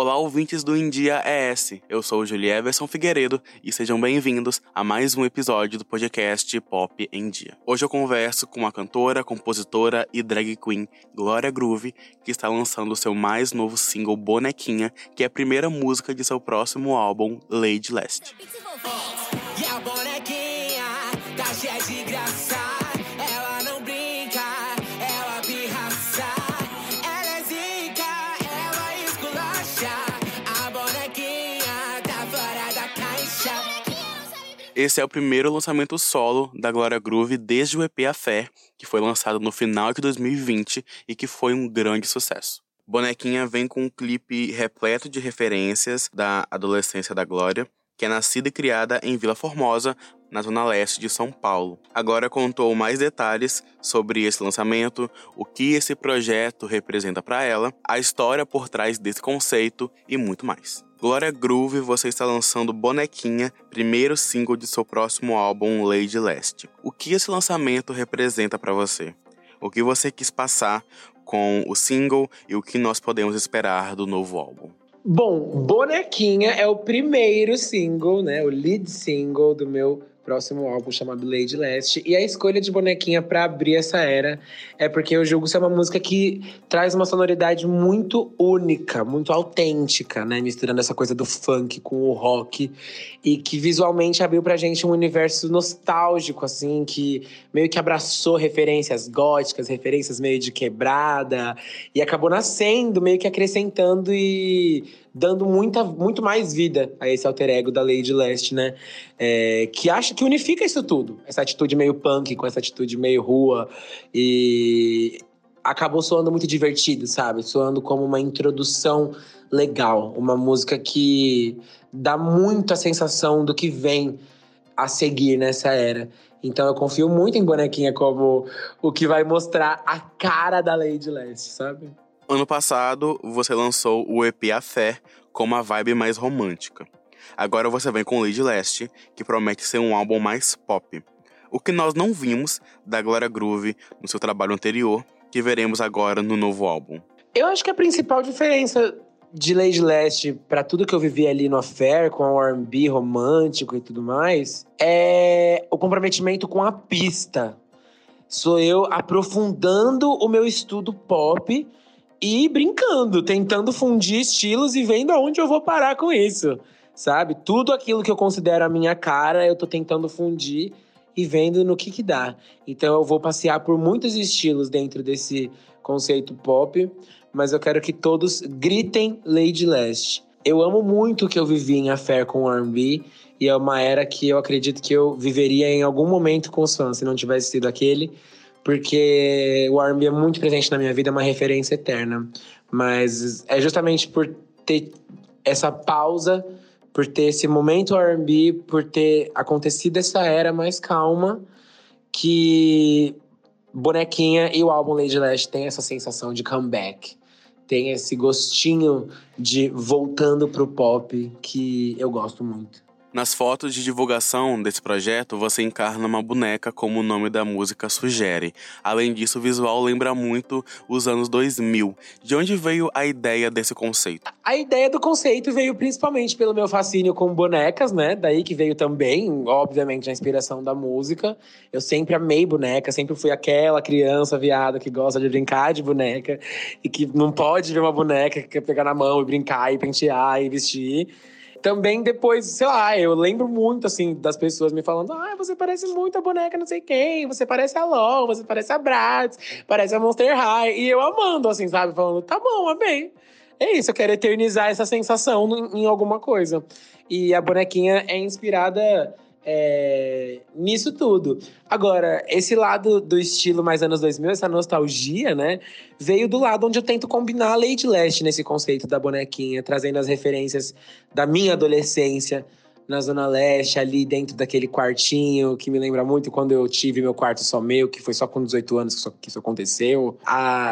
Olá, ouvintes do India ES. Eu sou o Julieverson Figueiredo e sejam bem-vindos a mais um episódio do podcast Pop em Dia. Hoje eu converso com a cantora, compositora e drag queen Glória Groove, que está lançando seu mais novo single Bonequinha, que é a primeira música de seu próximo álbum Lady Last. E a bonequinha tá cheia de graça. Esse é o primeiro lançamento solo da Glória Groove desde o EP A Fé, que foi lançado no final de 2020 e que foi um grande sucesso. Bonequinha vem com um clipe repleto de referências da adolescência da Glória, que é nascida e criada em Vila Formosa, na zona leste de São Paulo. Agora contou mais detalhes sobre esse lançamento, o que esse projeto representa para ela, a história por trás desse conceito e muito mais. Glória Groove, você está lançando Bonequinha, primeiro single de seu próximo álbum Lady Last. O que esse lançamento representa para você? O que você quis passar com o single e o que nós podemos esperar do novo álbum? Bom, Bonequinha é o primeiro single, né? O lead single do meu próximo álbum chamado Lady Last. E a escolha de bonequinha para abrir essa era é porque eu julgo ser uma música que traz uma sonoridade muito única, muito autêntica, né? Misturando essa coisa do funk com o rock. E que visualmente abriu pra gente um universo nostálgico, assim, que meio que abraçou referências góticas, referências meio de quebrada. E acabou nascendo, meio que acrescentando e dando muita, muito mais vida a esse alter ego da Lady Last, né? É, que acha que unifica isso tudo. Essa atitude meio punk com essa atitude meio rua. E acabou soando muito divertido, sabe? Soando como uma introdução legal. Uma música que dá muito a sensação do que vem a seguir nessa era. Então eu confio muito em Bonequinha como o que vai mostrar a cara da Lady Last, sabe? Ano passado, você lançou o EP A Fé com uma vibe mais romântica. Agora você vem com Lady Leste, que promete ser um álbum mais pop. O que nós não vimos da Glória Groove no seu trabalho anterior, que veremos agora no novo álbum. Eu acho que a principal diferença de Lady Leste para tudo que eu vivi ali no Affair, com o R&B romântico e tudo mais, é o comprometimento com a pista. Sou eu aprofundando o meu estudo pop e brincando, tentando fundir estilos e vendo aonde eu vou parar com isso, sabe? Tudo aquilo que eu considero a minha cara, eu tô tentando fundir e vendo no que que dá. Então eu vou passear por muitos estilos dentro desse conceito pop, mas eu quero que todos gritem Lady Last. Eu amo muito o que eu vivi em Affair com R&B e é uma era que eu acredito que eu viveria em algum momento com os fãs, se não tivesse sido aquele porque o R&B é muito presente na minha vida, é uma referência eterna. Mas é justamente por ter essa pausa, por ter esse momento R&B, por ter acontecido essa era mais calma, que Bonequinha e o álbum Lady Lash tem essa sensação de comeback. Tem esse gostinho de voltando pro pop que eu gosto muito. Nas fotos de divulgação desse projeto, você encarna uma boneca como o nome da música sugere. Além disso, o visual lembra muito os anos 2000. De onde veio a ideia desse conceito? A ideia do conceito veio principalmente pelo meu fascínio com bonecas, né? Daí que veio também, obviamente, a inspiração da música. Eu sempre amei boneca, sempre fui aquela criança viada que gosta de brincar de boneca e que não pode ver uma boneca que quer pegar na mão e brincar e pentear e vestir também depois, sei lá, eu lembro muito, assim, das pessoas me falando: ah, você parece muito a boneca não sei quem, você parece a LOL, você parece a Bratz, parece a Monster High. E eu amando, assim, sabe? Falando: tá bom, amei. É isso, eu quero eternizar essa sensação em alguma coisa. E a bonequinha é inspirada é, nisso tudo. Agora, esse lado do estilo mais anos 2000, essa nostalgia, né? Veio do lado onde eu tento combinar a Lady Leste nesse conceito da bonequinha, trazendo as referências da minha adolescência, na Zona Leste, ali dentro daquele quartinho, que me lembra muito quando eu tive meu quarto só meu, que foi só com 18 anos que isso, que isso aconteceu.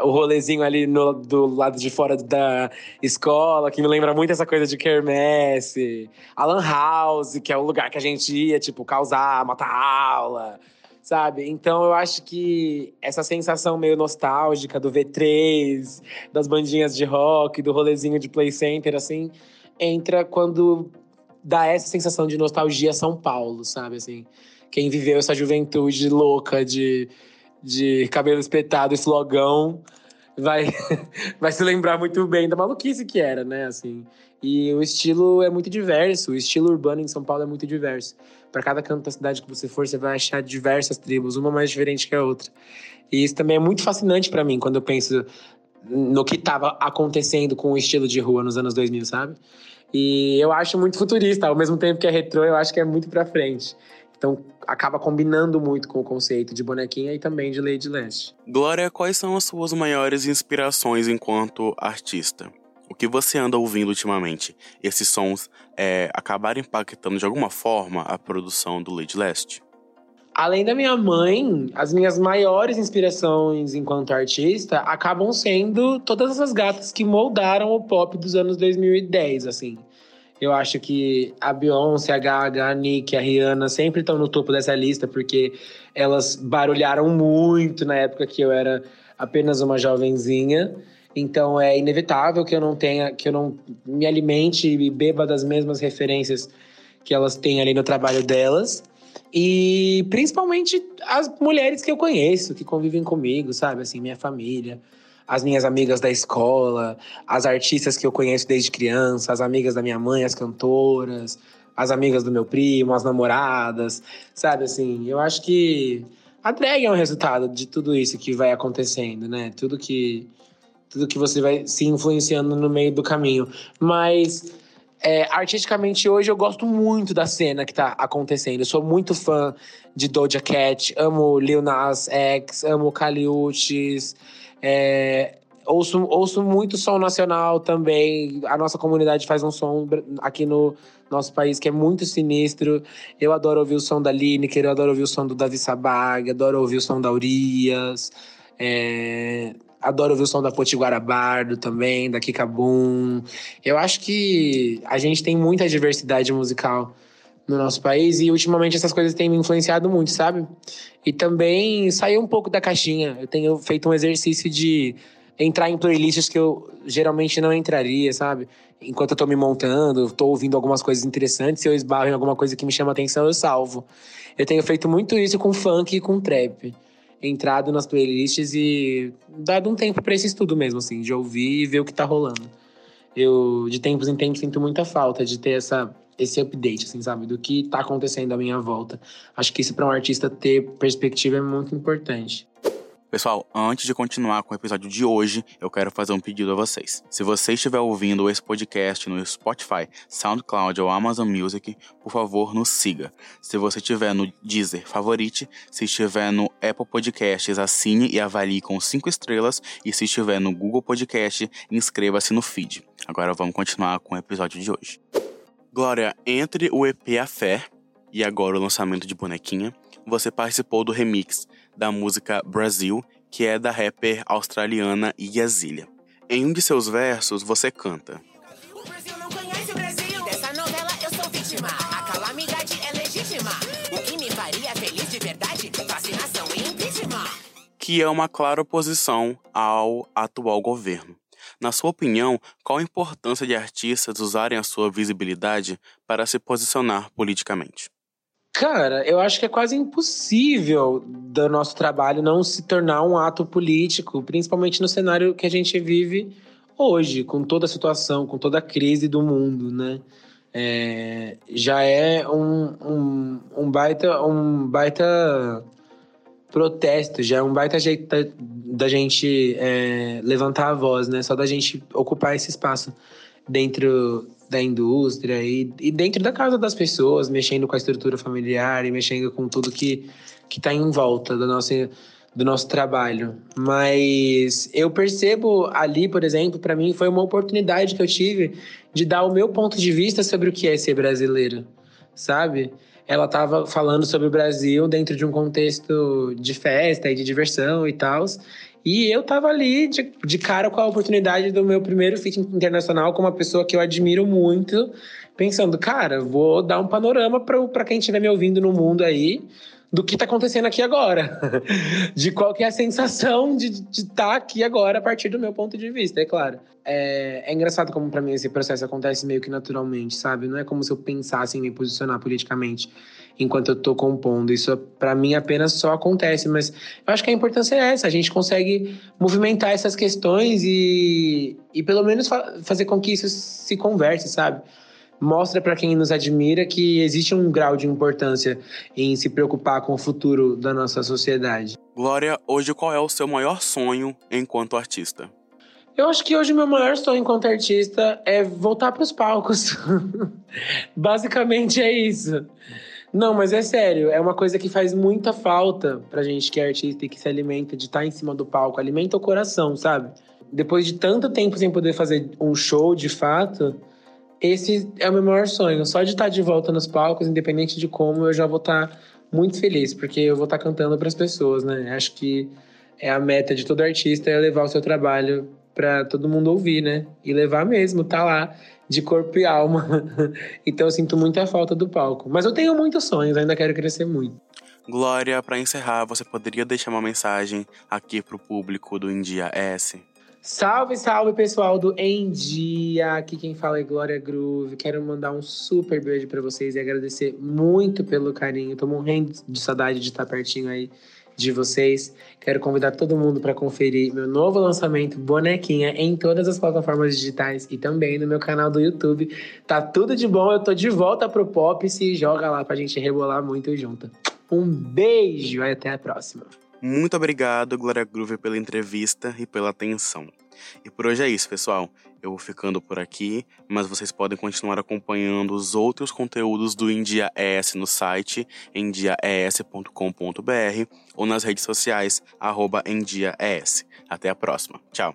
O rolezinho ali no, do lado de fora da escola, que me lembra muito essa coisa de quermesse. A Lan House, que é o lugar que a gente ia, tipo, causar, matar aula sabe? Então eu acho que essa sensação meio nostálgica do V3, das bandinhas de rock, do rolezinho de play center, assim, entra quando dá essa sensação de nostalgia São Paulo, sabe? Assim, quem viveu essa juventude louca de, de cabelo espetado e flogão vai, vai se lembrar muito bem da maluquice que era, né? Assim, e o estilo é muito diverso, o estilo urbano em São Paulo é muito diverso. Para cada canto da cidade que você for, você vai achar diversas tribos, uma mais diferente que a outra. E isso também é muito fascinante para mim quando eu penso no que estava acontecendo com o estilo de rua nos anos 2000, sabe? E eu acho muito futurista, ao mesmo tempo que é retrô, eu acho que é muito para frente. Então acaba combinando muito com o conceito de bonequinha e também de Lady Leste. Glória, quais são as suas maiores inspirações enquanto artista? O que você anda ouvindo ultimamente? Esses sons é, acabaram impactando de alguma forma a produção do Lady Leste? Além da minha mãe, as minhas maiores inspirações enquanto artista acabam sendo todas essas gatas que moldaram o pop dos anos 2010, assim. Eu acho que a Beyoncé, a Gaga, a Nick, a Rihanna sempre estão no topo dessa lista porque elas barulharam muito na época que eu era apenas uma jovenzinha. Então é inevitável que eu não tenha, que eu não me alimente e beba das mesmas referências que elas têm ali no trabalho delas. E principalmente as mulheres que eu conheço, que convivem comigo, sabe? Assim, minha família, as minhas amigas da escola, as artistas que eu conheço desde criança, as amigas da minha mãe, as cantoras, as amigas do meu primo, as namoradas, sabe? Assim, eu acho que a drag é um resultado de tudo isso que vai acontecendo, né? Tudo que tudo que você vai se influenciando no meio do caminho. Mas é, artisticamente hoje eu gosto muito da cena que tá acontecendo. Eu sou muito fã de Doja Cat, amo Lil Nas X, amo Caliutes, é, ouço, ouço muito som nacional também. A nossa comunidade faz um som aqui no nosso país que é muito sinistro. Eu adoro ouvir o som da Lineker, eu adoro ouvir o som do Davi Sabag, adoro ouvir o som da Urias. É, adoro ouvir o som da Potiguara Bardo também, da Kika Boom. Eu acho que a gente tem muita diversidade musical no nosso país e ultimamente essas coisas têm me influenciado muito, sabe? E também sair um pouco da caixinha. Eu tenho feito um exercício de entrar em playlists que eu geralmente não entraria, sabe? Enquanto eu tô me montando, tô ouvindo algumas coisas interessantes, se eu esbarro em alguma coisa que me chama atenção, eu salvo. Eu tenho feito muito isso com funk e com trap entrado nas playlists e dado um tempo para esse estudo mesmo, assim, de ouvir e ver o que tá rolando. Eu, de tempos em tempos, sinto muita falta de ter essa, esse update, assim, sabe? Do que tá acontecendo à minha volta. Acho que isso para um artista ter perspectiva é muito importante. Pessoal, antes de continuar com o episódio de hoje, eu quero fazer um pedido a vocês. Se você estiver ouvindo esse podcast no Spotify, SoundCloud ou Amazon Music, por favor, nos siga. Se você estiver no Deezer, favorite. Se estiver no Apple Podcasts, assine e avalie com 5 estrelas. E se estiver no Google Podcast, inscreva-se no feed. Agora vamos continuar com o episódio de hoje. Glória, entre o EP A Fé e agora o lançamento de Bonequinha, você participou do remix da música Brasil, que é da rapper australiana Yazilha. Em um de seus versos, você canta. O Brasil não conhece o Brasil. Dessa novela eu sou vítima. A calamidade é legítima. O que me faria feliz de verdade? Vacinação e impeachment. Que é uma clara oposição ao atual governo. Na sua opinião, qual a importância de artistas usarem a sua visibilidade para se posicionar politicamente? Cara, eu acho que é quase impossível do nosso trabalho não se tornar um ato político, principalmente no cenário que a gente vive hoje, com toda a situação, com toda a crise do mundo, né? É, já é um, um, um, baita, um baita protesto, já é um baita jeito da, da gente é, levantar a voz, né? Só da gente ocupar esse espaço dentro da indústria e, e dentro da casa das pessoas, mexendo com a estrutura familiar e mexendo com tudo que que está em volta do nosso do nosso trabalho. Mas eu percebo ali, por exemplo, para mim foi uma oportunidade que eu tive de dar o meu ponto de vista sobre o que é ser brasileiro, sabe? Ela estava falando sobre o Brasil dentro de um contexto de festa e de diversão e tal. E eu tava ali de, de cara com a oportunidade do meu primeiro feat internacional com uma pessoa que eu admiro muito, pensando, cara, vou dar um panorama para quem estiver me ouvindo no mundo aí do que tá acontecendo aqui agora. de qual que é a sensação de estar tá aqui agora a partir do meu ponto de vista, é claro. É, é engraçado como para mim esse processo acontece meio que naturalmente, sabe? Não é como se eu pensasse em me posicionar politicamente enquanto eu tô compondo. Isso para mim apenas só acontece, mas eu acho que a importância é essa, a gente consegue movimentar essas questões e, e pelo menos fa fazer com que isso se converse, sabe? Mostra para quem nos admira que existe um grau de importância em se preocupar com o futuro da nossa sociedade. Glória, hoje qual é o seu maior sonho enquanto artista? Eu acho que hoje o meu maior sonho enquanto artista é voltar para os palcos. Basicamente é isso. Não, mas é sério, é uma coisa que faz muita falta pra gente que é artista e que se alimenta de estar tá em cima do palco. Alimenta o coração, sabe? Depois de tanto tempo sem poder fazer um show de fato, esse é o meu maior sonho. Só de estar tá de volta nos palcos, independente de como, eu já vou estar tá muito feliz, porque eu vou estar cantando para as pessoas, né? Acho que é a meta de todo artista é levar o seu trabalho para todo mundo ouvir, né? E levar mesmo, tá lá de corpo e alma. então eu sinto muita falta do palco. Mas eu tenho muitos sonhos, ainda quero crescer muito. Glória, para encerrar, você poderia deixar uma mensagem aqui pro público do India S? Salve, salve pessoal do Em Dia! Aqui quem fala é Glória Groove. Quero mandar um super beijo para vocês e agradecer muito pelo carinho. Tô morrendo de saudade de estar pertinho aí de vocês. Quero convidar todo mundo para conferir meu novo lançamento Bonequinha em todas as plataformas digitais e também no meu canal do YouTube. Tá tudo de bom, eu tô de volta pro Pop, se joga lá pra gente rebolar muito junto. Um beijo e até a próxima. Muito obrigado, Glória Groove, pela entrevista e pela atenção. E por hoje é isso, pessoal. Eu vou ficando por aqui, mas vocês podem continuar acompanhando os outros conteúdos do India ES no site endiaes.com.br ou nas redes sociais arroba endiaes. Até a próxima. Tchau.